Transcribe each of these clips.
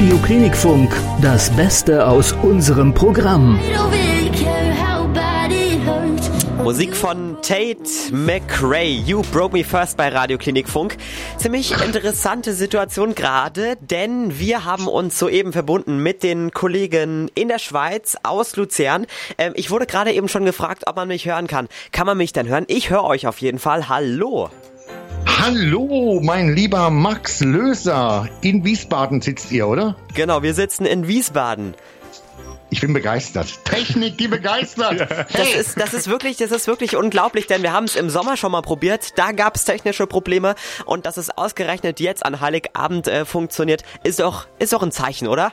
Radio Klinikfunk, das Beste aus unserem Programm. Musik von Tate McRae, You Broke Me First bei Radio Klinikfunk. Ziemlich interessante Situation gerade, denn wir haben uns soeben verbunden mit den Kollegen in der Schweiz aus Luzern. Ähm, ich wurde gerade eben schon gefragt, ob man mich hören kann. Kann man mich denn hören? Ich höre euch auf jeden Fall. Hallo. Hallo, mein lieber Max Löser. In Wiesbaden sitzt ihr, oder? Genau, wir sitzen in Wiesbaden. Ich bin begeistert. Technik, die begeistert. Hey. Das ist, das ist wirklich, das ist wirklich unglaublich, denn wir haben es im Sommer schon mal probiert. Da gab es technische Probleme und dass es ausgerechnet jetzt an Heiligabend äh, funktioniert, ist doch, ist doch ein Zeichen, oder?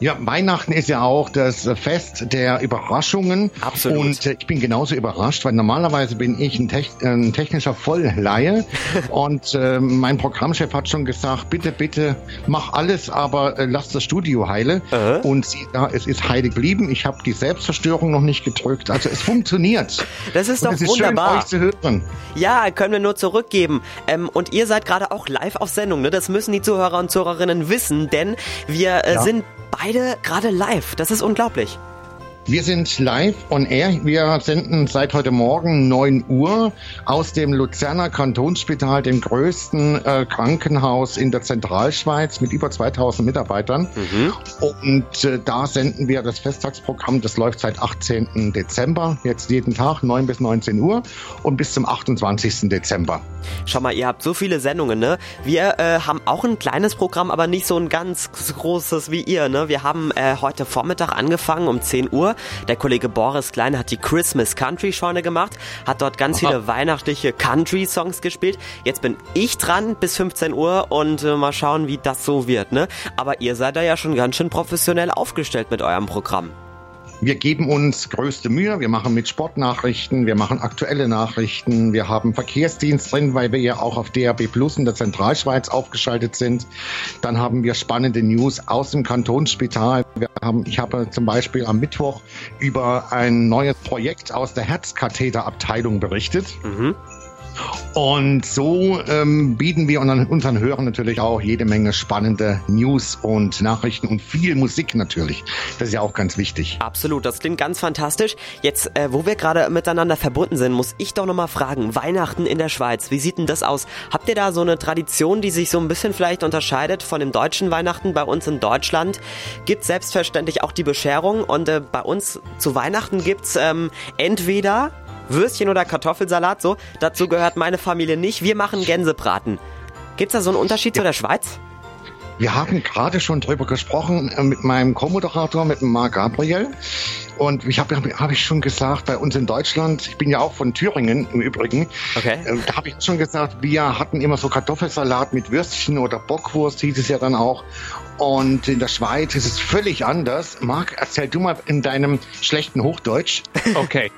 Ja, Weihnachten ist ja auch das Fest der Überraschungen. Absolut. Und äh, ich bin genauso überrascht, weil normalerweise bin ich ein, Tech, ein technischer Vollleihe. und äh, mein Programmchef hat schon gesagt, bitte, bitte, mach alles, aber äh, lass das Studio heile. Uh Und sie, ja, es ist heile geblieben. Ich habe die Selbstzerstörung noch nicht gedrückt. Also es funktioniert. Das ist doch und es wunderbar. Ist schön, euch zu hören. Ja, können wir nur zurückgeben. Ähm, und ihr seid gerade auch live auf Sendung. Ne? Das müssen die Zuhörer und Zuhörerinnen wissen, denn wir äh, ja. sind beide gerade live. Das ist unglaublich. Wir sind live on air. Wir senden seit heute Morgen 9 Uhr aus dem Luzerner Kantonsspital, dem größten äh, Krankenhaus in der Zentralschweiz mit über 2000 Mitarbeitern. Mhm. Und äh, da senden wir das Festtagsprogramm. Das läuft seit 18. Dezember, jetzt jeden Tag 9 bis 19 Uhr und bis zum 28. Dezember. Schau mal, ihr habt so viele Sendungen, ne? Wir äh, haben auch ein kleines Programm, aber nicht so ein ganz großes wie ihr, ne? Wir haben äh, heute Vormittag angefangen um 10 Uhr. Der Kollege Boris Klein hat die Christmas Country Scheune gemacht, hat dort ganz Aha. viele weihnachtliche Country-Songs gespielt. Jetzt bin ich dran bis 15 Uhr und äh, mal schauen, wie das so wird, ne? Aber ihr seid da ja schon ganz schön professionell aufgestellt mit eurem Programm. Wir geben uns größte Mühe. Wir machen mit Sportnachrichten, wir machen aktuelle Nachrichten, wir haben Verkehrsdienst drin, weil wir ja auch auf DAB Plus in der Zentralschweiz aufgeschaltet sind. Dann haben wir spannende News aus dem Kantonsspital. Wir haben, ich habe zum Beispiel am Mittwoch über ein neues Projekt aus der Herzkatheterabteilung berichtet. Mhm. Und so ähm, bieten wir unseren Hörern natürlich auch jede Menge spannende News und Nachrichten und viel Musik natürlich. Das ist ja auch ganz wichtig. Absolut, das klingt ganz fantastisch. Jetzt, äh, wo wir gerade miteinander verbunden sind, muss ich doch nochmal fragen, Weihnachten in der Schweiz, wie sieht denn das aus? Habt ihr da so eine Tradition, die sich so ein bisschen vielleicht unterscheidet von dem deutschen Weihnachten bei uns in Deutschland? Gibt selbstverständlich auch die Bescherung und äh, bei uns zu Weihnachten gibt's ähm, entweder Würstchen oder Kartoffelsalat, so. Dazu gehört meine Familie nicht. Wir machen Gänsebraten. Gibt's da so einen Unterschied ja. zu der Schweiz? Wir haben gerade schon drüber gesprochen äh, mit meinem Co-Moderator, mit Marc Gabriel. Und ich habe hab ich schon gesagt, bei uns in Deutschland, ich bin ja auch von Thüringen im Übrigen, okay. äh, da habe ich schon gesagt, wir hatten immer so Kartoffelsalat mit Würstchen oder Bockwurst, hieß es ja dann auch. Und in der Schweiz ist es völlig anders. Marc, erzähl du mal in deinem schlechten Hochdeutsch. Okay.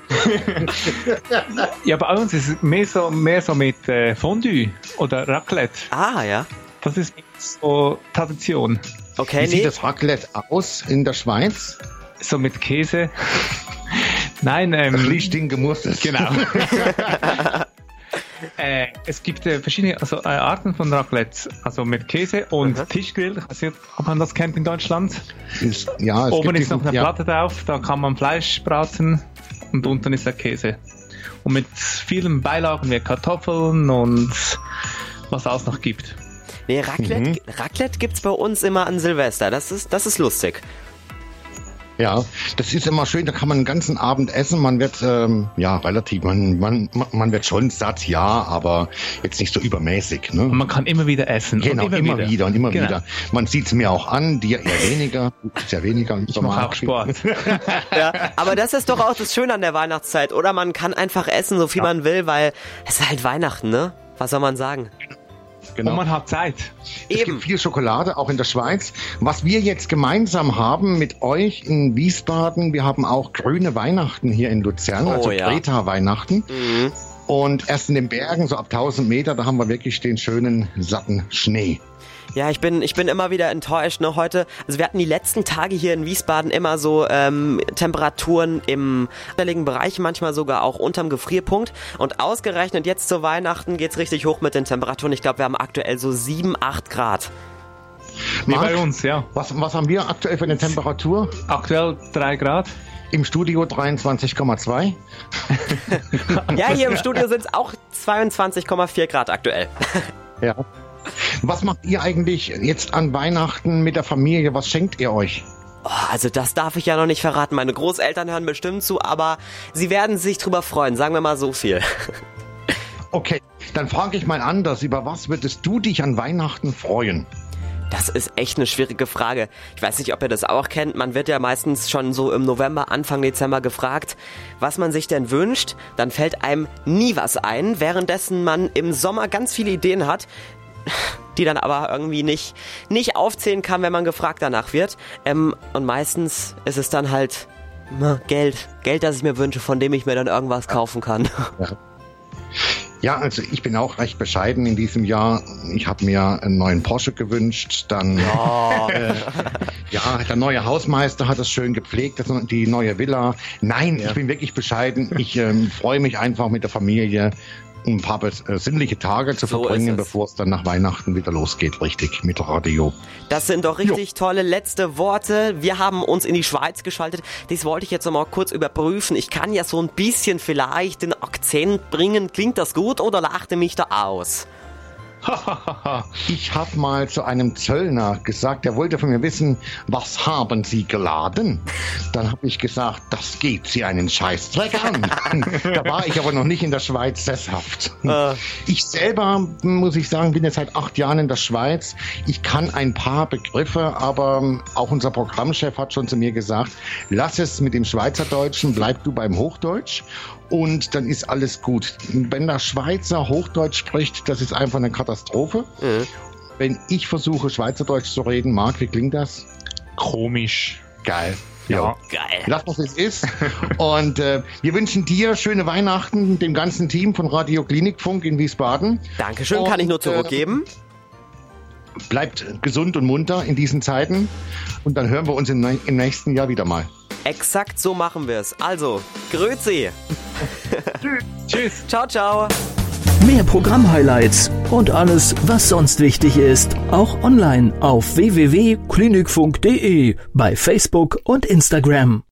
ja, bei uns ist es mehr so, mehr so mit äh, Fondue oder Raclette. Ah, ja. Das ist so Tradition. Okay, Wie nee. sieht das Raclette aus in der Schweiz? So mit Käse. Nein, ähm. Richtig gemustert. Genau. äh, es gibt äh, verschiedene also, äh, Arten von Raclette, also mit Käse und mhm. Tischgrill. Ich weiß nicht, ob man das kennt in Deutschland. Ist, ja, es Oben ist noch eine ja. Platte drauf, da kann man Fleisch braten und unten ist der Käse. Und mit vielen Beilagen wie Kartoffeln und was es auch noch gibt. Nee, Raclette, mhm. Raclette gibt's bei uns immer an Silvester. Das ist, das ist lustig. Ja, das ist immer schön, da kann man einen ganzen Abend essen. Man wird, ähm, ja, relativ, man, man, man wird schon satt, ja, aber jetzt nicht so übermäßig. Ne? Und man kann immer wieder essen. Genau, immer, immer wieder. wieder. und immer genau. wieder. Man sieht es mir auch an, dir eher weniger, du ja weniger. Ich mache auch Sport. ja, aber das ist doch auch das Schöne an der Weihnachtszeit, oder? Man kann einfach essen, so viel ja. man will, weil es ist halt Weihnachten, ne? Was soll man sagen? Genau. Und man hat Zeit. Es Eben. gibt viel Schokolade, auch in der Schweiz. Was wir jetzt gemeinsam haben mit euch in Wiesbaden, wir haben auch grüne Weihnachten hier in Luzern, oh, also ja. Greta-Weihnachten. Mhm. Und erst in den Bergen, so ab 1000 Meter, da haben wir wirklich den schönen, satten Schnee. Ja, ich bin, ich bin immer wieder enttäuscht. Ne? Heute, also wir hatten die letzten Tage hier in Wiesbaden immer so ähm, Temperaturen im stelligen Bereich, manchmal sogar auch unterm Gefrierpunkt. Und ausgerechnet jetzt zu Weihnachten geht's richtig hoch mit den Temperaturen. Ich glaube, wir haben aktuell so 7, 8 Grad. Wie bei uns, ja. Was, was haben wir aktuell für eine Temperatur? Aktuell 3 Grad. Im Studio 23,2. Ja, hier im Studio sind es auch 22,4 Grad aktuell. Ja. Was macht ihr eigentlich jetzt an Weihnachten mit der Familie? Was schenkt ihr euch? Oh, also das darf ich ja noch nicht verraten. Meine Großeltern hören bestimmt zu, aber sie werden sich drüber freuen, sagen wir mal so viel. Okay, dann frage ich mal anders. Über was würdest du dich an Weihnachten freuen? Das ist echt eine schwierige Frage. Ich weiß nicht, ob ihr das auch kennt. Man wird ja meistens schon so im November, Anfang Dezember gefragt, was man sich denn wünscht. Dann fällt einem nie was ein, währenddessen man im Sommer ganz viele Ideen hat, die dann aber irgendwie nicht, nicht aufzählen kann, wenn man gefragt danach wird. Ähm, und meistens ist es dann halt na, Geld. Geld, das ich mir wünsche, von dem ich mir dann irgendwas kaufen kann. Ja, also ich bin auch recht bescheiden in diesem Jahr. Ich habe mir einen neuen Porsche gewünscht. Dann äh, ja, der neue Hausmeister hat es schön gepflegt, das, die neue Villa. Nein, ich bin wirklich bescheiden. Ich ähm, freue mich einfach mit der Familie ein paar äh, sinnliche Tage zu So verbringen, bevor es dann nach Weihnachten wieder losgeht, richtig, mit Radio. Das sind doch richtig tolle letzte Worte. Wir haben uns in die Schweiz geschaltet. Das wollte ich jetzt noch mal kurz überprüfen. Ich kann ja so ein bisschen vielleicht den Akzent bringen. Klingt das gut oder lachte mich da aus? Ich habe mal zu einem Zöllner gesagt, der wollte von mir wissen, was haben Sie geladen? Dann habe ich gesagt, das geht Sie einen Scheißdreck an. da war ich aber noch nicht in der Schweiz sesshaft. Äh. Ich selber, muss ich sagen, bin jetzt seit acht Jahren in der Schweiz. Ich kann ein paar Begriffe, aber auch unser Programmchef hat schon zu mir gesagt, lass es mit dem Schweizerdeutschen, bleib du beim Hochdeutsch und dann ist alles gut. Wenn der Schweizer Hochdeutsch spricht, das ist einfach eine Katastrophe. Wenn ich versuche, Schweizerdeutsch zu reden, Marc, wie klingt das? Komisch. Geil. Ja. Geil. Lass was es ist. Und äh, wir wünschen dir schöne Weihnachten, dem ganzen Team von Radio Klinikfunk in Wiesbaden. Dankeschön, kann ich nur Und, äh, zurückgeben. Bleibt gesund und munter in diesen Zeiten. Und dann hören wir uns im, im nächsten Jahr wieder mal. Exakt so machen wir es. Also, grüezi. Tschüss. Ciao, ciao. Mehr Programm-Highlights und alles, was sonst wichtig ist, auch online auf www.klinikfunk.de, bei Facebook und Instagram.